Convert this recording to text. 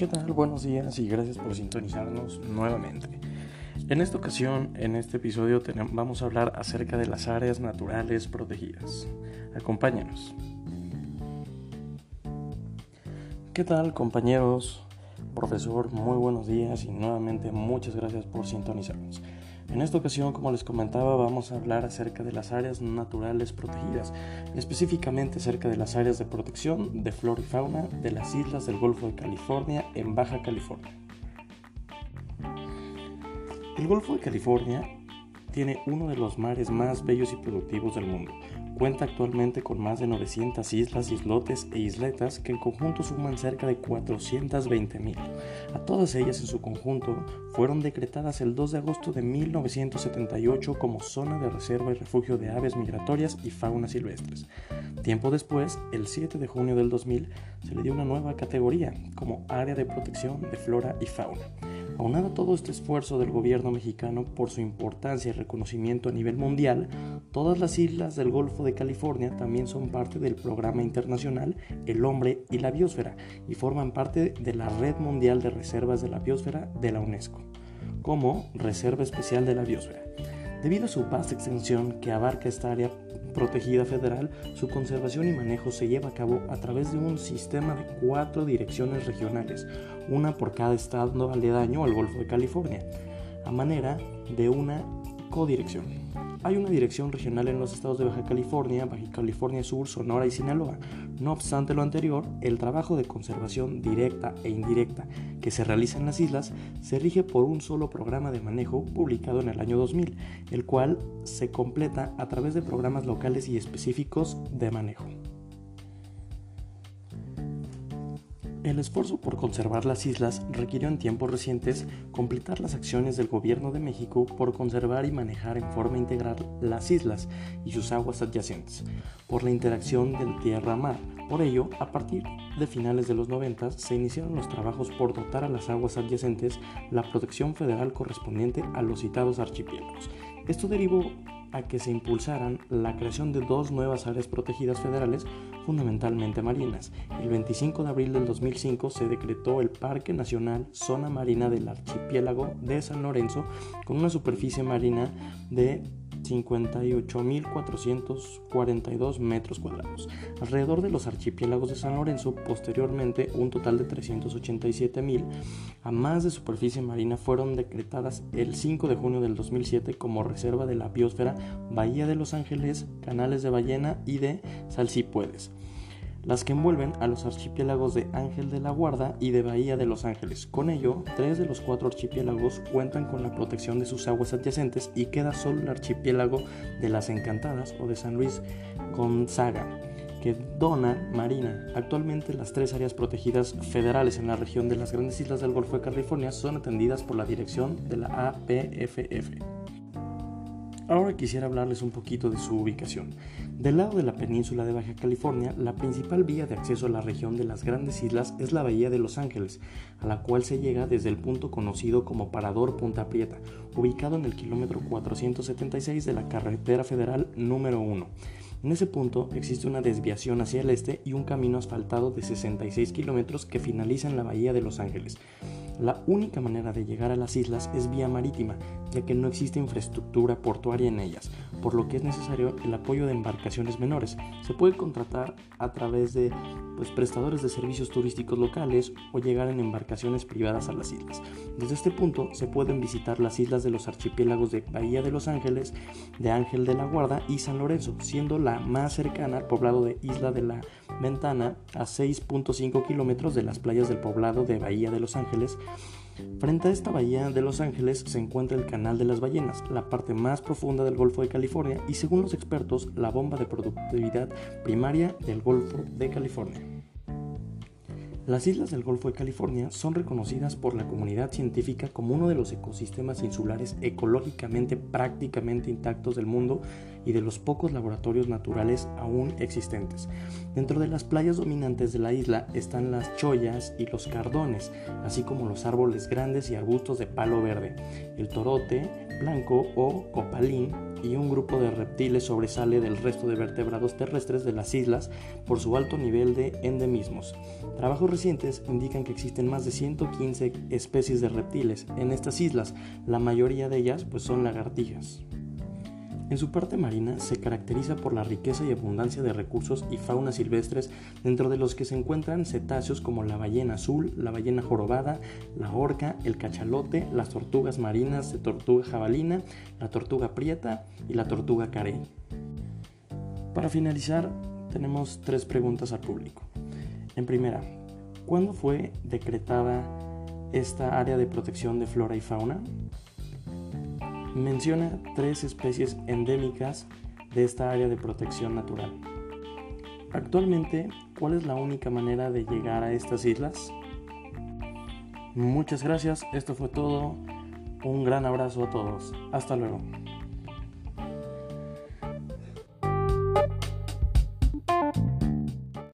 ¿Qué tal? Buenos días y gracias por sintonizarnos nuevamente. En esta ocasión, en este episodio, vamos a hablar acerca de las áreas naturales protegidas. Acompáñanos. ¿Qué tal compañeros? Profesor, muy buenos días y nuevamente muchas gracias por sintonizarnos. En esta ocasión, como les comentaba, vamos a hablar acerca de las áreas naturales protegidas, específicamente acerca de las áreas de protección de flora y fauna de las islas del Golfo de California en Baja California. El Golfo de California tiene uno de los mares más bellos y productivos del mundo, Cuenta actualmente con más de 900 islas, islotes e isletas que en conjunto suman cerca de 420.000. A todas ellas en su conjunto fueron decretadas el 2 de agosto de 1978 como zona de reserva y refugio de aves migratorias y fauna silvestres. Tiempo después, el 7 de junio del 2000, se le dio una nueva categoría como área de protección de flora y fauna. Aunado a todo este esfuerzo del gobierno mexicano por su importancia y reconocimiento a nivel mundial, todas las islas del Golfo de California también son parte del programa internacional El Hombre y la Biosfera y forman parte de la Red Mundial de Reservas de la Biosfera de la UNESCO, como Reserva Especial de la Biosfera. Debido a su vasta extensión que abarca esta área protegida federal, su conservación y manejo se lleva a cabo a través de un sistema de cuatro direcciones regionales, una por cada estado aledaño al Golfo de California, a manera de una codirección. Hay una dirección regional en los estados de Baja California, Baja California Sur, Sonora y Sinaloa. No obstante lo anterior, el trabajo de conservación directa e indirecta que se realiza en las islas se rige por un solo programa de manejo publicado en el año 2000, el cual se completa a través de programas locales y específicos de manejo. El esfuerzo por conservar las islas requirió en tiempos recientes completar las acciones del Gobierno de México por conservar y manejar en forma integral las islas y sus aguas adyacentes, por la interacción del tierra-mar. Por ello, a partir de finales de los 90 se iniciaron los trabajos por dotar a las aguas adyacentes la protección federal correspondiente a los citados archipiélagos. Esto derivó a que se impulsaran la creación de dos nuevas áreas protegidas federales, fundamentalmente marinas. El 25 de abril del 2005 se decretó el Parque Nacional Zona Marina del Archipiélago de San Lorenzo con una superficie marina de 58.442 metros cuadrados. Alrededor de los archipiélagos de San Lorenzo, posteriormente un total de 387.000 a más de superficie marina fueron decretadas el 5 de junio del 2007 como reserva de la biosfera Bahía de Los Ángeles, Canales de Ballena y de Salsipuedes las que envuelven a los archipiélagos de Ángel de la Guarda y de Bahía de Los Ángeles. Con ello, tres de los cuatro archipiélagos cuentan con la protección de sus aguas adyacentes y queda solo el archipiélago de las Encantadas o de San Luis Gonzaga, que dona Marina. Actualmente las tres áreas protegidas federales en la región de las grandes islas del Golfo de California son atendidas por la dirección de la APFF. Ahora quisiera hablarles un poquito de su ubicación. Del lado de la península de Baja California, la principal vía de acceso a la región de las grandes islas es la Bahía de Los Ángeles, a la cual se llega desde el punto conocido como Parador Punta Prieta, ubicado en el kilómetro 476 de la carretera federal número 1. En ese punto existe una desviación hacia el este y un camino asfaltado de 66 kilómetros que finaliza en la Bahía de Los Ángeles. La única manera de llegar a las islas es vía marítima, ya que no existe infraestructura portuaria en ellas, por lo que es necesario el apoyo de embarcaciones menores. Se puede contratar a través de pues, prestadores de servicios turísticos locales o llegar en embarcaciones privadas a las islas. Desde este punto se pueden visitar las islas de los archipiélagos de Bahía de Los Ángeles, de Ángel de la Guarda y San Lorenzo, siendo la más cercana al poblado de Isla de la Ventana a 6.5 kilómetros de las playas del poblado de Bahía de Los Ángeles. Frente a esta bahía de Los Ángeles se encuentra el Canal de las Ballenas, la parte más profunda del Golfo de California y según los expertos la bomba de productividad primaria del Golfo de California. Las islas del Golfo de California son reconocidas por la comunidad científica como uno de los ecosistemas insulares ecológicamente prácticamente intactos del mundo y de los pocos laboratorios naturales aún existentes. Dentro de las playas dominantes de la isla están las chollas y los cardones, así como los árboles grandes y arbustos de palo verde, el torote blanco o copalín y un grupo de reptiles sobresale del resto de vertebrados terrestres de las islas por su alto nivel de endemismos. Trabajos recientes indican que existen más de 115 especies de reptiles en estas islas, la mayoría de ellas pues son lagartijas. En su parte marina se caracteriza por la riqueza y abundancia de recursos y fauna silvestres, dentro de los que se encuentran cetáceos como la ballena azul, la ballena jorobada, la orca, el cachalote, las tortugas marinas de tortuga jabalina, la tortuga prieta y la tortuga carey. Para finalizar, tenemos tres preguntas al público. En primera, ¿cuándo fue decretada esta área de protección de flora y fauna? Menciona tres especies endémicas de esta área de protección natural. Actualmente, ¿cuál es la única manera de llegar a estas islas? Muchas gracias, esto fue todo. Un gran abrazo a todos. Hasta luego.